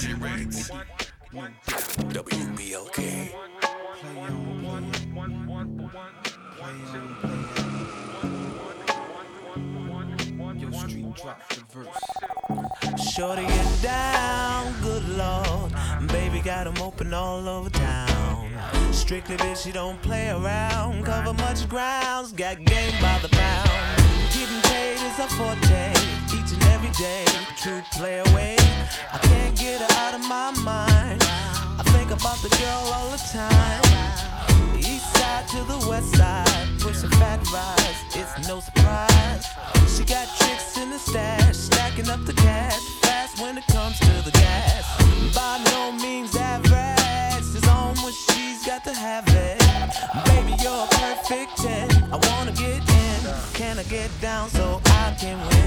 DJ Ritz. WBLK. Yo, street drop the verse. Shorty get down, good lord. Baby got 'em open all over town. Strictly bitch, she don't play around. Cover much grounds, got game by the pound. Getting paid is a forte, each and every day. True play away. I can't get her out of my mind. I think about the girl all the time. East side to the west side, pushing fat rise, it's no surprise. She got tricks in the stash, stacking up the cash, fast when it comes to the gas. By no means average, it's on when she's got to have it. Baby, you're a perfect 10, I wanna get in. Can I get down so I can win?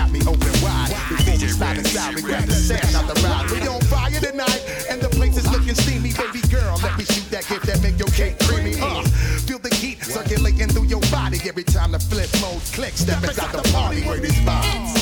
Got me open wide. Before we slide inside, we grab the sand out the ride. We on fire tonight, and the place is looking steamy. Baby girl, let me shoot that gift that make your cake creamy. Uh, feel the heat circulating through your body every time the flip mode clicks. Step inside the party where this vibes.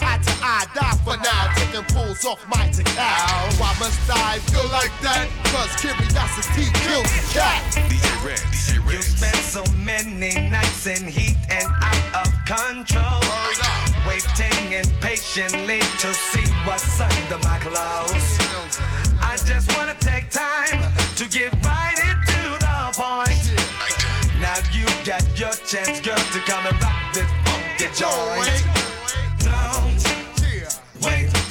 I eye to eye, die for now. Taking fools off my to. Why must I feel like that? Cause curiosity kills the cat. DJ Red, You spent so many nights in heat and out of control. Waiting impatiently to see what's under my clothes. I just wanna take time to get right into the point. Now you got your chance, girl, to come and rock this funky joint.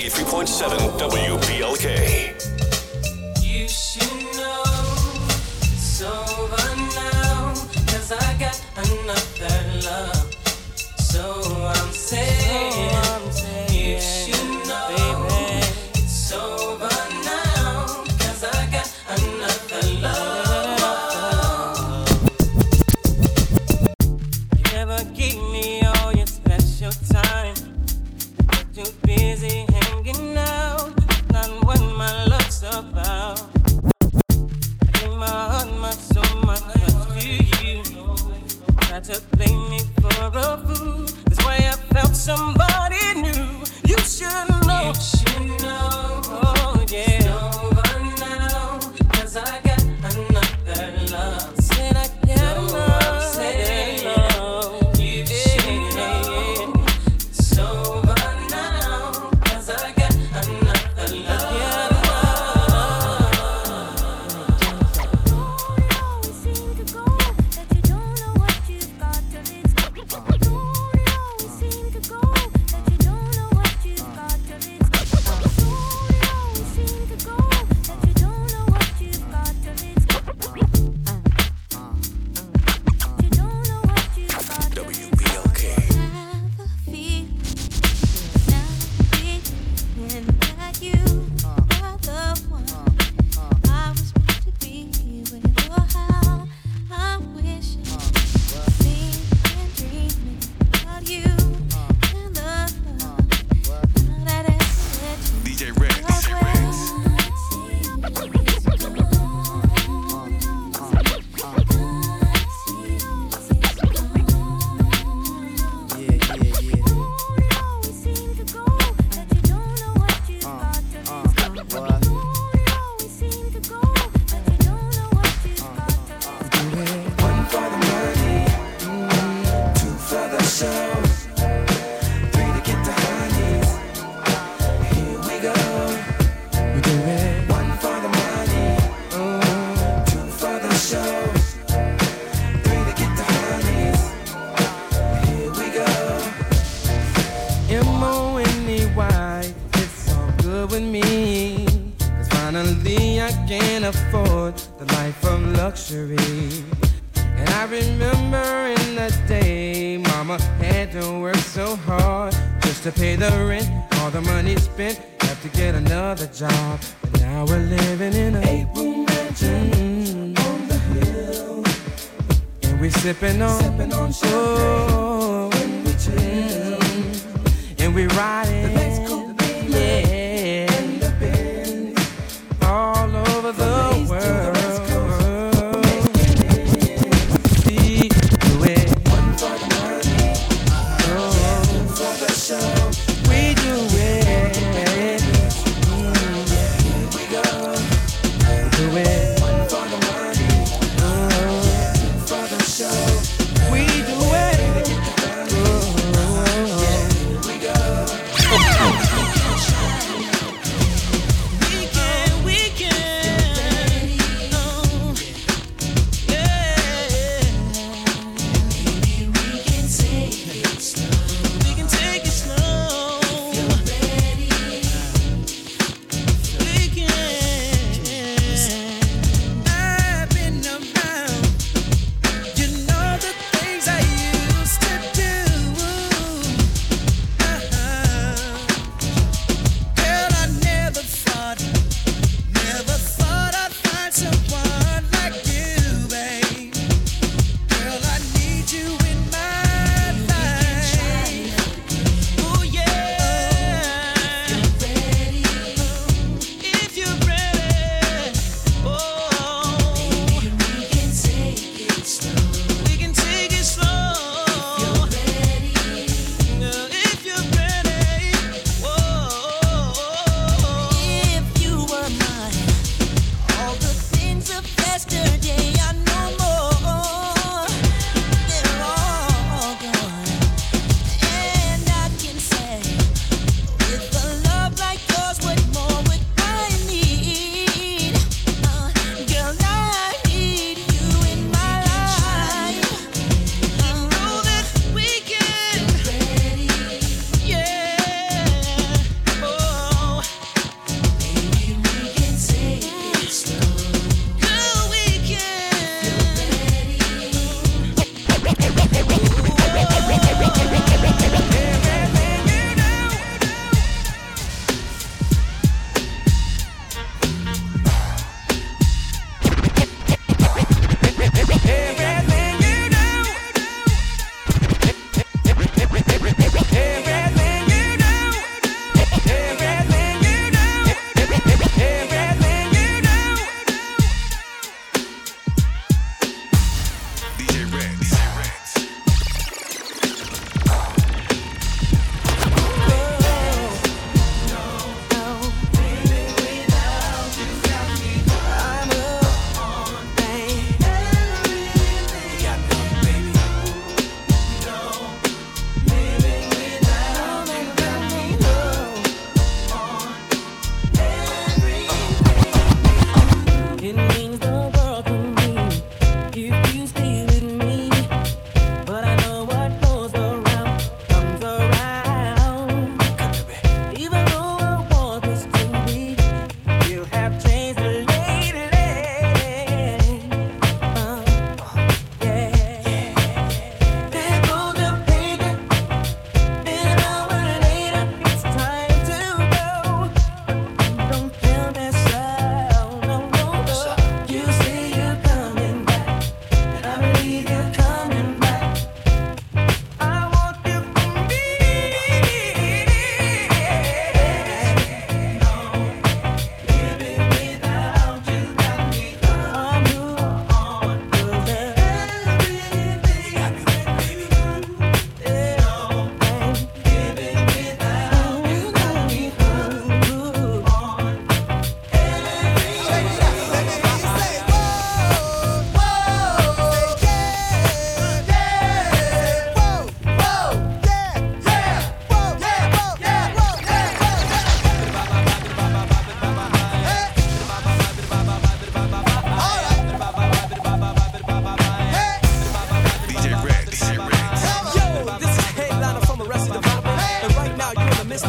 93.7 WBLK. Another.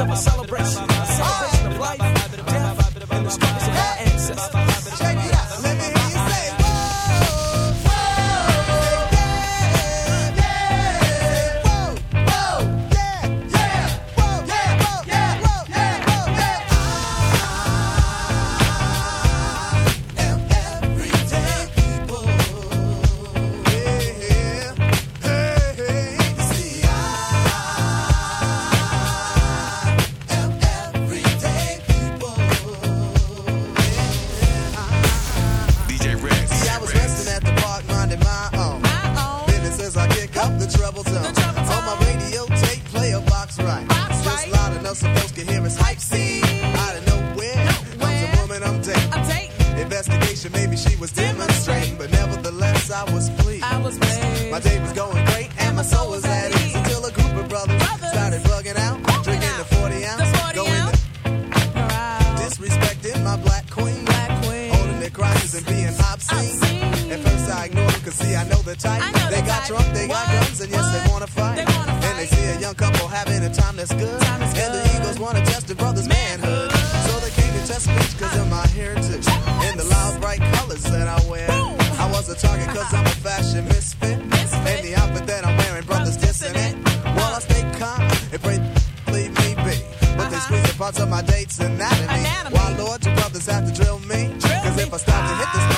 of a celebration. parts of my date's anatomy. anatomy. Why, Lord, your brothers have to drill me? Drill Cause me if I stop to hit this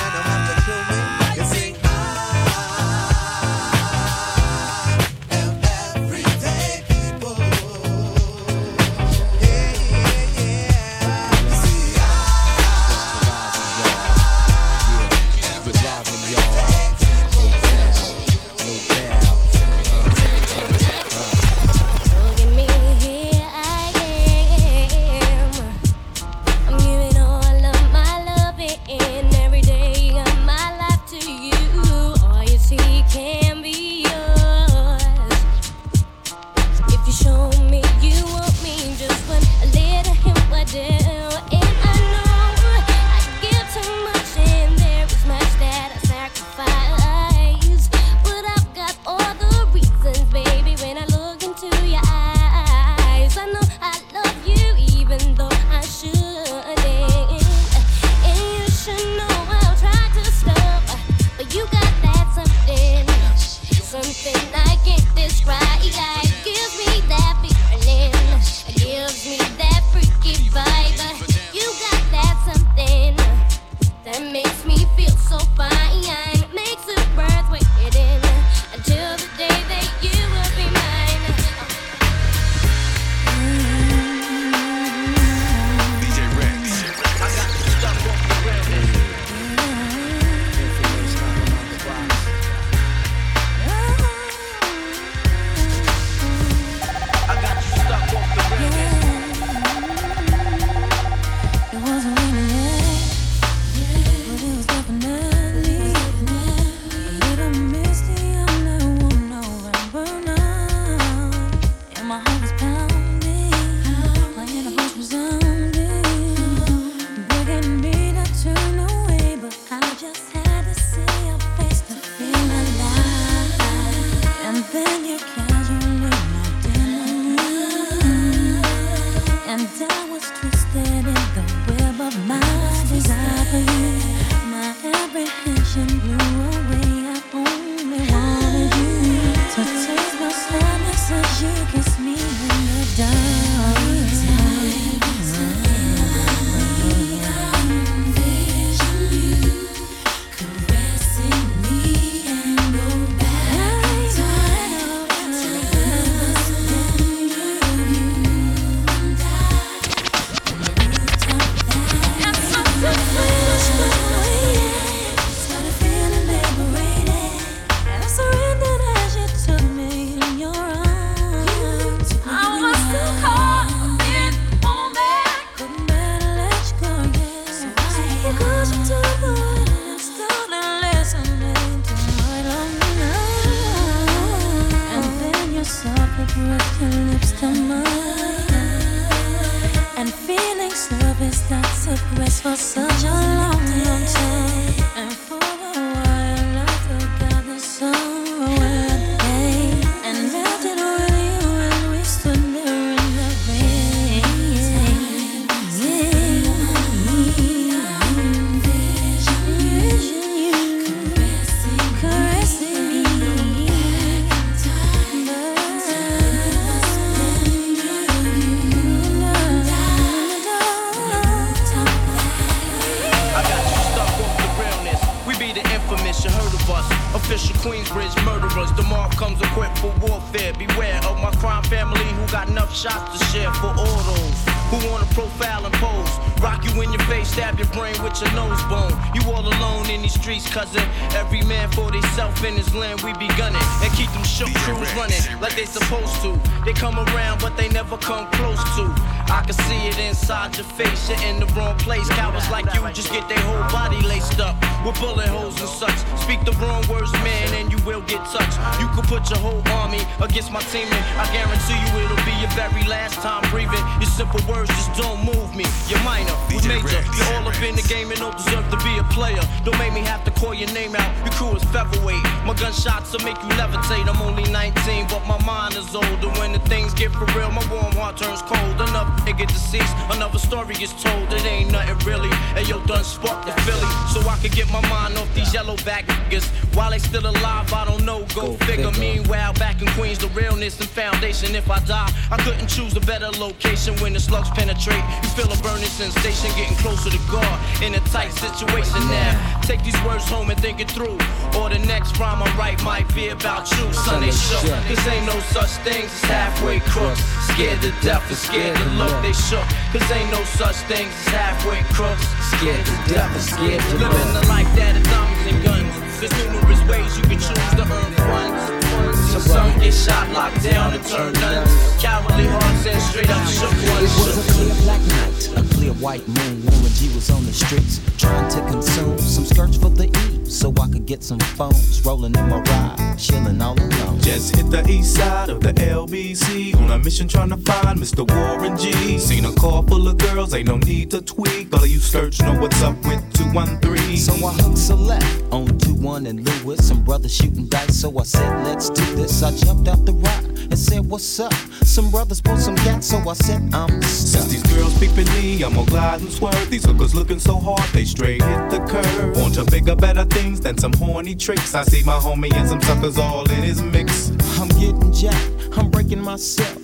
you just get their whole body laced up with bullet holes and such. Speak the wrong words, man, and you will get touched. You could put your whole army against my team, and I guarantee you it'll be your very last time breathing. Your simple words just don't move me. You're minor, we major. You're all up in the game and don't deserve to be a player. Don't make me have to call your name out. Your crew is featherweight. My gunshots will make you levitate. I'm only 19, but my mind is older. When the things get for real, my warm heart turns cold. Another nigga deceased, another story is told. It ain't nothing really yo, done sparked the Philly, so I could get my mind off these yellow back niggas. While they still alive, I don't know. Go, Go figure. figure. Meanwhile, back in Queens, the realness and foundation. If I die, I couldn't choose a better location when the slugs penetrate. You feel a burning sensation, getting closer to God in a tight situation now. Take these words home and think it through. Or the next rhyme I write might be about you. Sunday shook. Cause ain't no such things as halfway crooks. Scared to death and scared to look, they shook. Cause ain't no such things as halfway crooks. Scared to death and scared to Living the life that is diamonds and guns. There's numerous ways you can choose to earn funds. Some get shot, locked down, and turn nuns. Cowardly hearts and straight up shook ones. It was a clear black night, a clear white moon. Warren G was on the streets trying to consume some skirts for the E, so I could get some phones. Rolling in my ride, chilling all alone. Just hit the east side of the LBC on a mission trying to find Mr. Warren G. Seen a car full of girls, ain't no need to tweak. All of you search know what's up with 213. So I hooked select on 2-1 and Lewis. Some brothers shooting dice, so I said, let's do this. I jumped out the ride and said, what's up? Some brothers pulled some gas, so I said, I'm Since stuck. these girls peeping me, I'm gonna glide and swerve. These hookers looking so hard, they straight hit the curve. Want to bigger, better things than some horny tricks. I see my homie and some suckers all in his mix. I'm getting jacked, I'm breaking myself.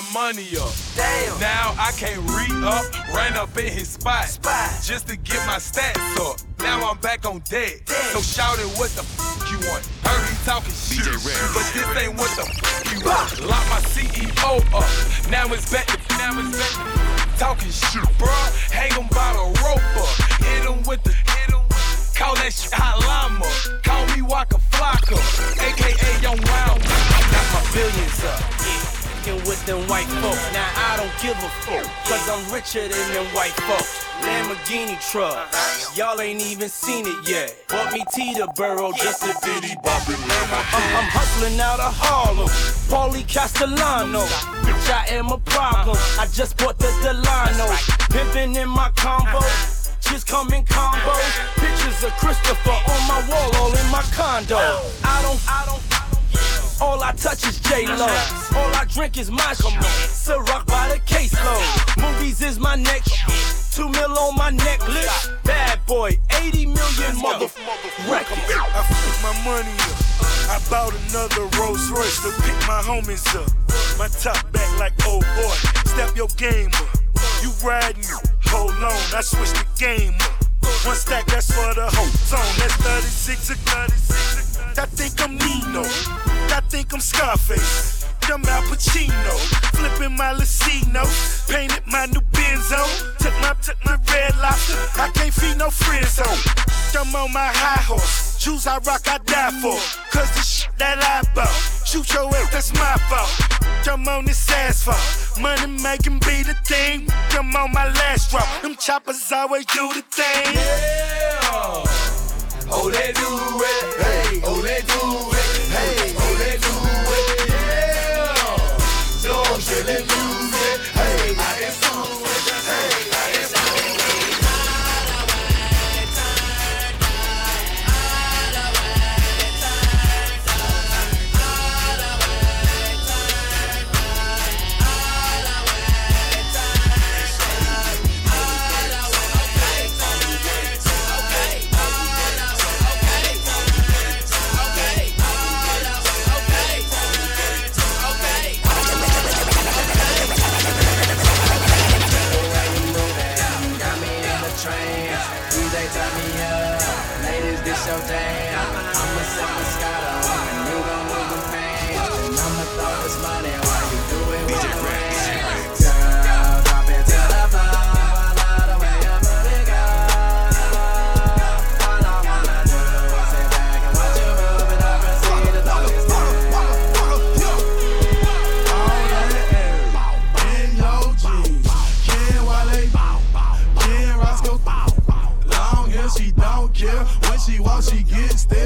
My money up. Damn. Now I can't re up, ran up in his spot, spot just to get my stats up. Now I'm back on deck. So shout it what the f you want. Heard he talking shit, but this ain't what the f you want. Lock my CEO up. Now it's back to now it's back to talking shit, bruh. Hang him by the rope up. Hit him with the hit him. Call that shit hot llama. Call me Waka Flocka, aka Young Wild. I got my billions up. Fucking with them white folk. Now I don't give a fuck, cause I'm richer than them white folks. Lamborghini truck, y'all ain't even seen it yet. Bought me Teterboro just a bitty boppin' I'm, I'm hustling out of Harlem, Paulie Castellano. Bitch, I am a problem. I just bought the Delano, pimpin' in my combo. Just come in combos, pictures of Christopher on my wall, all in my condo. I don't, I don't. All I touch is J-Lo. All I drink is my Ciroc by the caseload. Movies is my next. Two mil on my necklace. Bad boy, 80 million motherfucker records. I put my money up. I bought another Rolls Royce to pick my homies up. My top back like old boy. Step your game up. You riding? Hold on, I switch the game up. One stack, that's for the whole zone. That's 36 or 36. I think I'm Nino. I think I'm Scarface. I'm Al Pacino. Flipping my Lucino. Painted my new Benzo. Took my, took my red lobster. I can't feed no friends home. I'm on my high horse. Shoes I rock, I die for. Cause the shit that I bought. Shoot your ass, that's my fault. I'm on this asphalt. Money making be the thing. I'm on my last drop. Them choppers always do the thing. Yeah. Oh, they do she she gets there.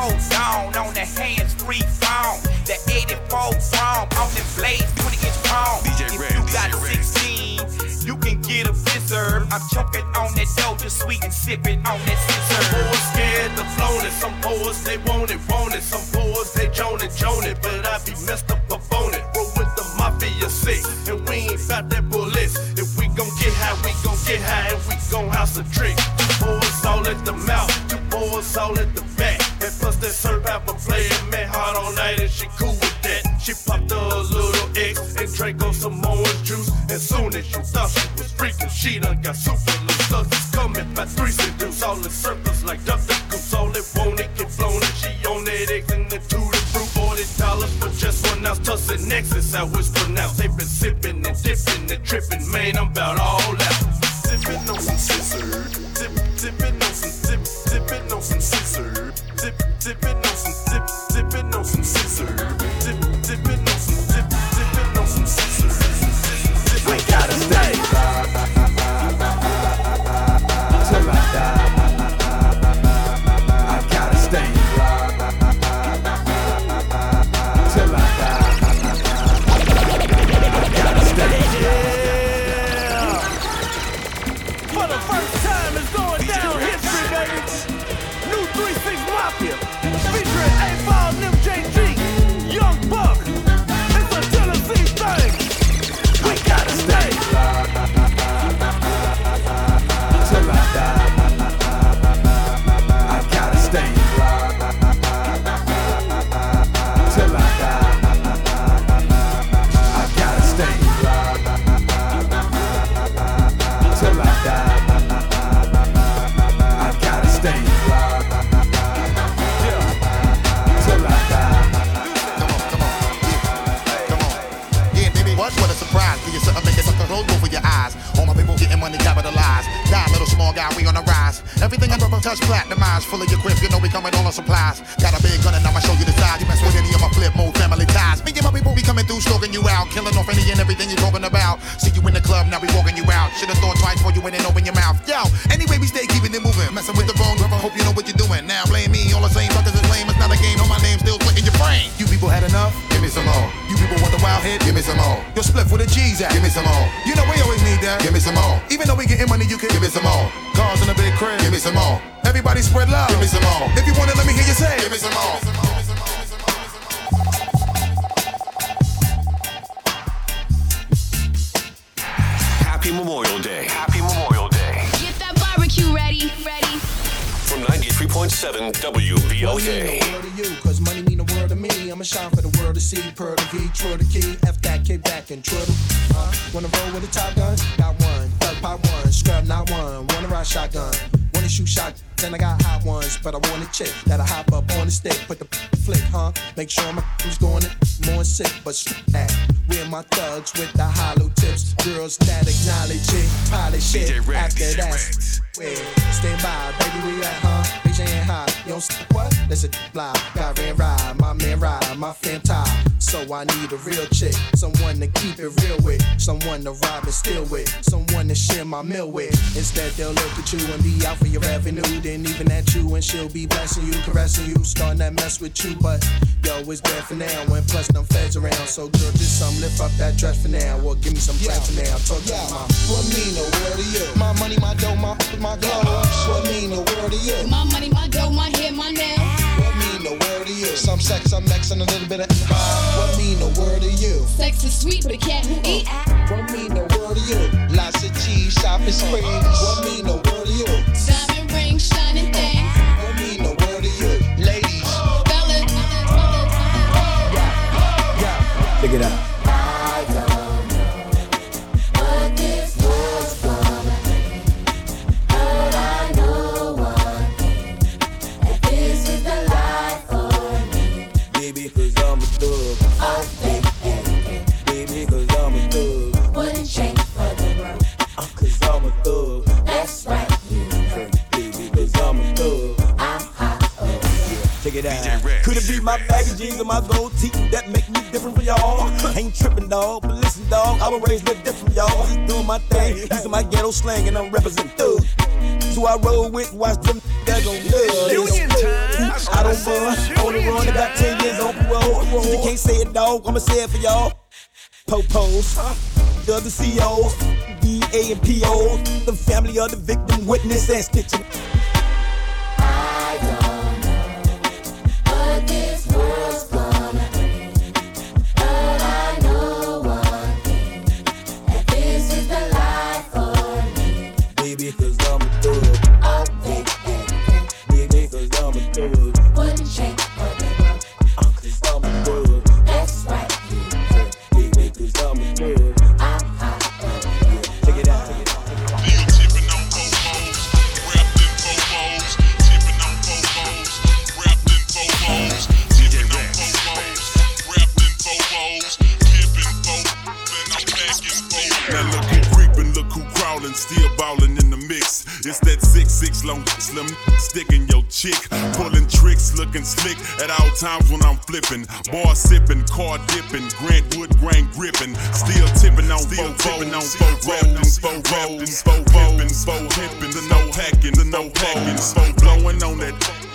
code zone on the hands free phone. The 84 chrome on the blade, 20 inch chrome. If Red, you got DJ 16, you can get a preserve. I'm choking on that dough, just sweet and sipping on that scissor. Boys scared the flown and Some boys they want it, want it. Some boys they join it, join it. But I be messed up upon it. Roll with the mafia sick, and we ain't bout that bullets. If we gon' get high, we gon' get high, and we gon' house a trick. Two boys all at the mouth, two boys all at the some orange juice. And soon as you thought she was freaking, she done got super loose suckers coming by three seduce. All in circles like duck duck goose. All it want it get flown and she on that eggs and the two to fruit. Forty dollars for just one ounce. Tussionex, how it's pronounced. They been sipping and dipping and tripping. Man, I'm about all Memorial Day. Happy Memorial Day. Get that barbecue ready. Ready. From 93.7 WBLK. Cause money mean the world to me. I'm a shine for the world to see. Pearl to V, true to key. F that, kick back, and twiddle. Uh, wanna roll with a top gun? Got one. Thug pop one. Scrub not one. Wanna ride shotgun. Wanna shot? Then I got hot ones, but I want a chick that'll hop up on the stick, put the flick, huh? Make sure my who's going it more sick, but that. We're my thugs with the hollow tips, girls that acknowledge it, polish it. After that, stand by, baby, we at, huh? BJ ain't you don't st- what? That's a fly, got ran ride, my man ride, my fam tie. So I need a real chick, someone to keep it real with, someone to rob and steal with, someone to share my meal with. Instead, they'll look at you and be out for your revenue. Then even at you, and she'll be blessing you, caressing you, starting that mess with you. But yo, it's dead for now. And plus, them feds around. So girl, just some lift up that dress for now, or give me some bread for now. Talk to my What mean the word to you? My money, my dough, my my clothes. What mean the word to you? My money, my dough, my hair, my nails. What mean the word to you? Some sex, some X, and a little bit of. What mean the word to you? Sex is sweet, but it can't eat. What mean the word to you? Lots of cheese, shopping sprees. What mean the word to you? Diamond ring, shining things. What mean the word to you? Ladies, Fellas, check it out. Using my ghetto slang, and I'm representing thug. So I roll with, watch them that gon'. Union time. I don't bun, on the run, about 10 years on parole. If you can't say it, dog, I'ma say it for y'all. Popos, the other COs, DA and POs, the family of the victim, witness and stitching. Crawling, still ballin' in the mix. It's that six six long slim sticking your chick, pulling tricks, looking slick at all times when I'm flippin', Bar sippin', car dippin', Grant Wood grain gripping, still tipping on still tipping on four rolls, four rolls, four rolls, four hippin', the no hacking, the no hacking, four blowin' on that.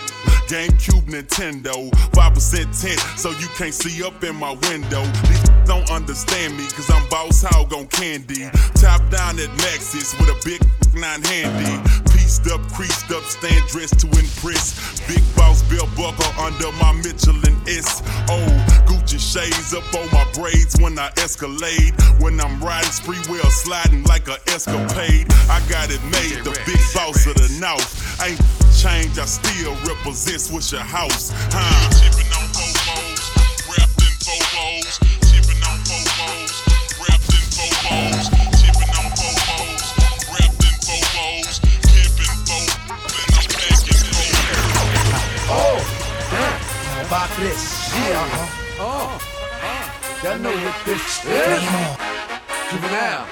GameCube, Nintendo, 5% tint, so you can't see up in my window. These don't understand me, cause I'm Boss Hogg on candy. Top down at Maxis with a big nine handy. Pieced up, creased up, stand dressed to impress. Big boss bill buckle under my Michelin S. Oh, Gucci shades up on my braids when I escalade. When I'm riding spree wheel sliding like a escapade. I got it made, the big boss of the north. Ain't change, I still represent what's your House. Huh? This. Yeah. Oh. Y'all know what this is. Juvenile.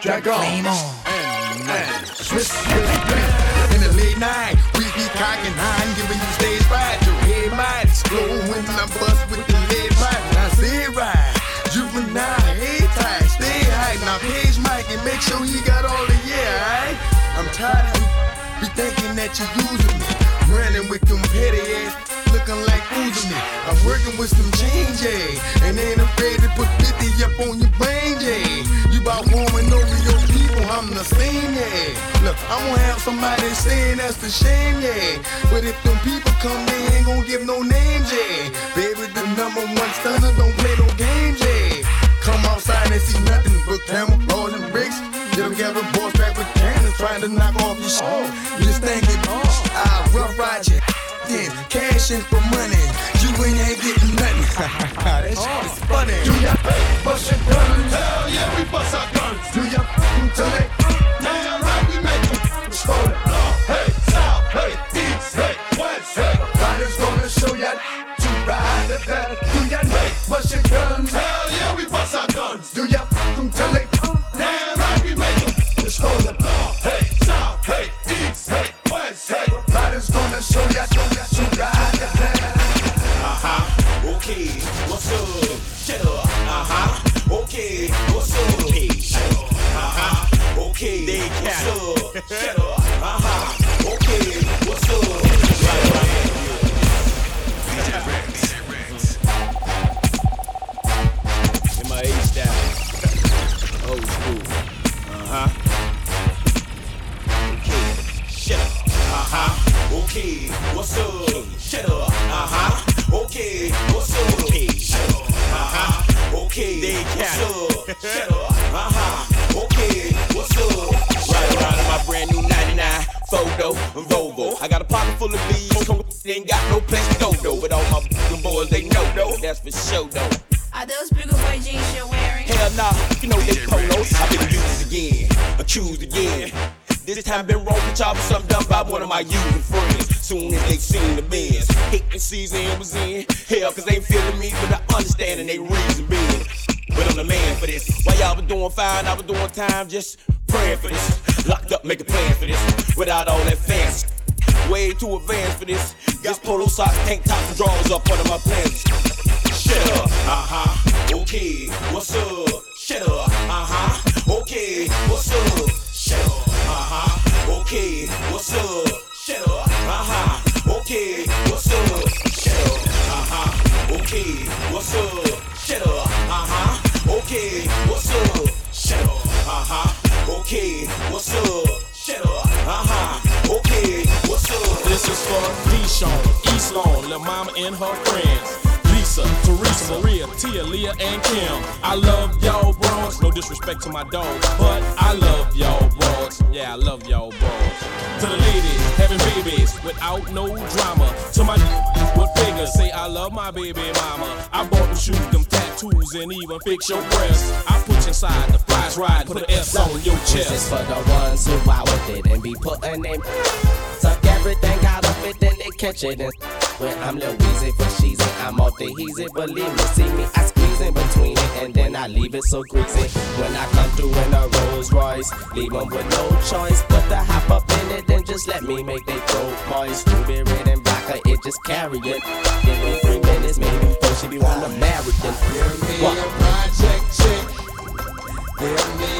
Jack on. And man. Swiss. In the late night, we be cocking nine, giving you stage fright. Your head might explode when I bust with the lead pipe. I say it right, juvenile, head tight, stay high. Now page Mike and make sure he got all the yeah, alright? I'm tired of you be thinking that you're using me, running with them petty ass, looking like me. I'm working with some change, yeah, and ain't afraid to put 50 up on your brain, yeah. You about warming over your people, I'm the same, yeah. Look, I'm gonna have somebody saying that's the shame, yeah. But if them people come, they ain't gonna give no names, yeah. Baby, the number one stunner don't play no games, yeah. Come outside and see nothing but camera rolling bricks. Get together, boys back with cannons, trying to knock off your show. You just think it, I rough ride you, then cash in for money. You ain't, ain't getting nothing. that shit is funny. Do ya bust your guns? Hell yeah, we bust our guns. Do ya till they time, just This is for Deshawn, East Lawn, Lil Mama and her friends. Lisa, Teresa, Maria, Tia, Leah, and Kim. I love y'all bros. No disrespect to my dogs, but I love y'all bros. Yeah, I love y'all bros. To the ladies having babies without no drama. To my with figures, say I love my baby mama. I bought them shoes, them tattoos, and even fix your breasts. I put you inside the flies ride, put an S on your chest. This is for the ones who out with it and be putting in. Everything out of it, then they catch it. And when I'm Lil Weezy for sheezy, I'm off the heezy. Believe me, see me, I squeeze in between it, and then I leave it so greasy. When I come through in a Rolls Royce, leave 'em with no choice but to hop up in it, then just let me make they throat moist. Ruby red and vodka, it just carry it. Give me three minutes, maybe before she be wanna marry it. What? project chick. Give me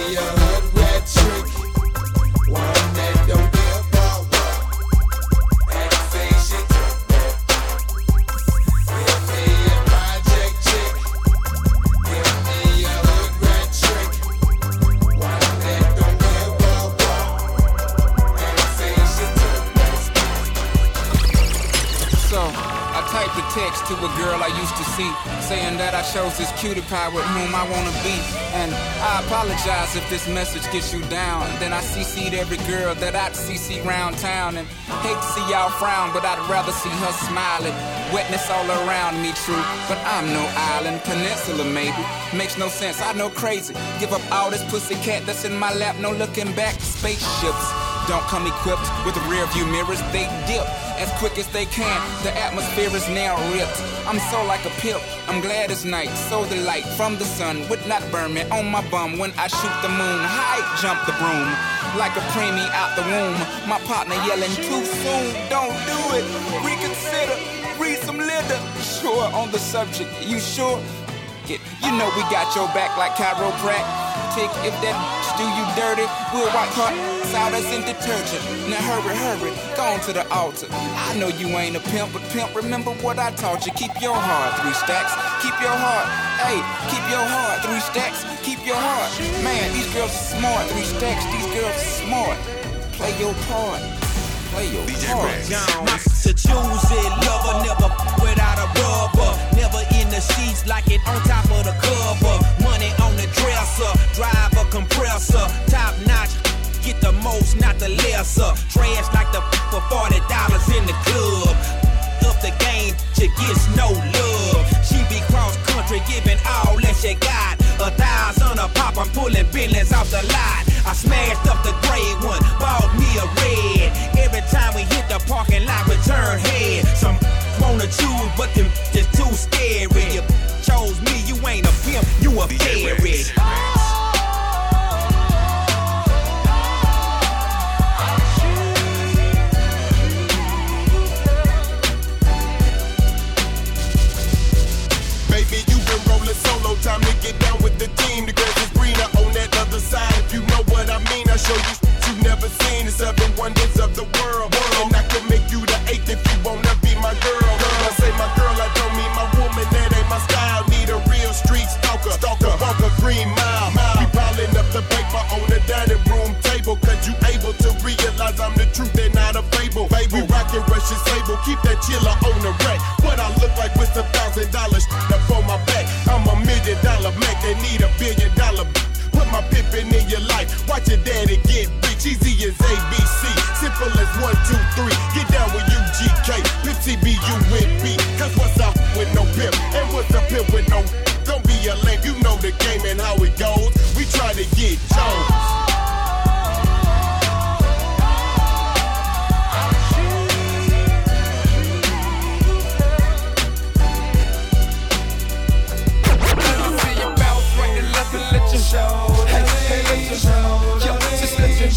I chose this cutie pie with whom I wanna be. And I apologize if this message gets you down. Then I CC'd every girl that I'd CC round town. And hate to see y'all frown, but I'd rather see her smiling. Wetness all around me, true. But I'm no island, peninsula maybe. Makes no sense, I know crazy. Give up all this pussy cat that's in my lap, no looking back. Spaceships don't come equipped with rear view mirrors, they dip as quick as they can. The atmosphere is now ripped. I'm so like a pimp. I'm glad it's night. So the light from the sun would not burn me on my bum when I shoot the moon. High jump the broom like a preemie out the womb. My partner yelling too soon. Don't do it. Reconsider. Read some litter. Sure on the subject. You sure? You know we got your back like chiropractic. If that do you dirty, we'll wipe her out as in detergent. Now hurry, hurry, go on to the altar. I know you ain't a pimp, but pimp, remember what I taught you. Keep your heart, three stacks. Keep your heart, hey, keep your heart, three stacks. Keep your heart. Man, these girls are smart, three stacks. These girls are smart. Play your part. Play your part. To choose it, lover never without a rubber. Never in the sheets like it on top of the cover. Money on the dresser, drive a compressor, top notch. Get the most, not the lesser. Trash like the for forty dollars in the club. Up the game, she gets no love. She be cross country, giving all that she got. A thousand a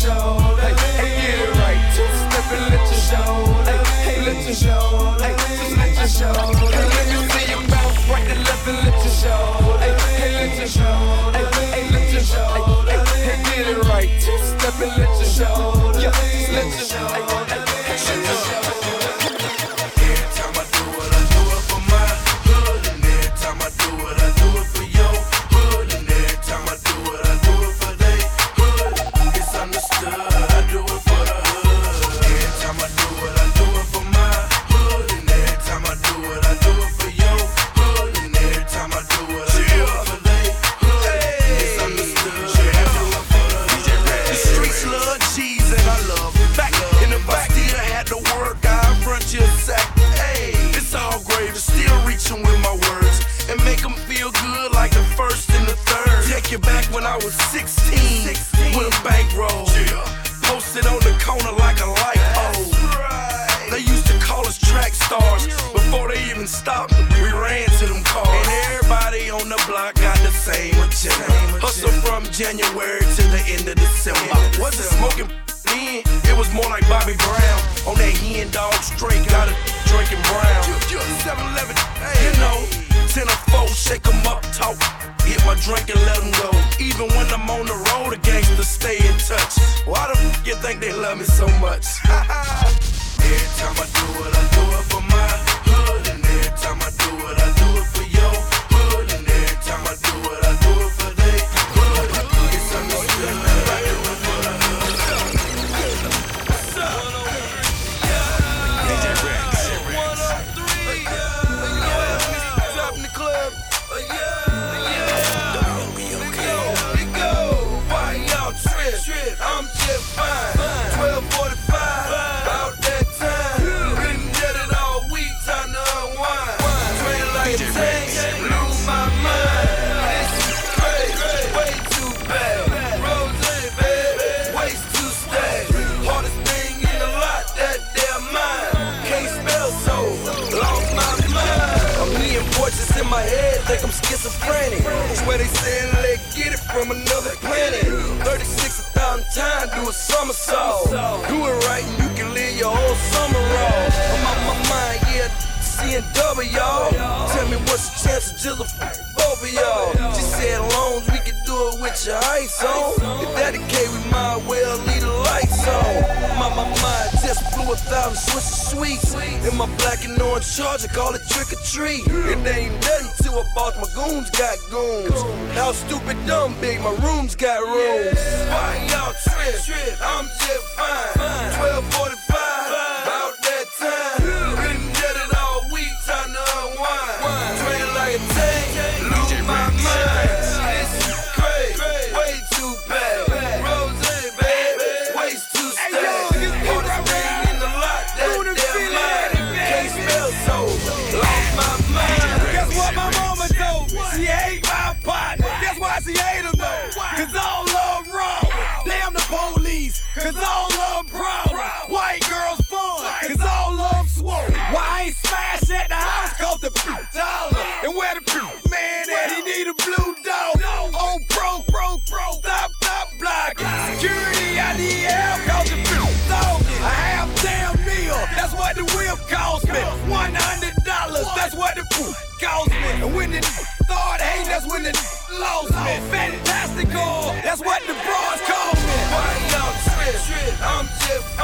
Hey, get it right. Step and let your shoulder. Hey, your your right and left and your. Hey, your. Hey, your. Hey, get it right. Step and your. Yeah, let your shoulder. shake them up, talk. Hit my drink and let them go. Even when I'm on the road, the gangsters stay in touch. Why the f you think they love me so much? In my black and orange charger, call it trick or treat. It ain't nothing to a boss, my goons got goons. How stupid, dumb, big, my rooms got rooms. Why y'all trip? I'm just fine. 1245. the bros call me. Why y'all trip? I'm just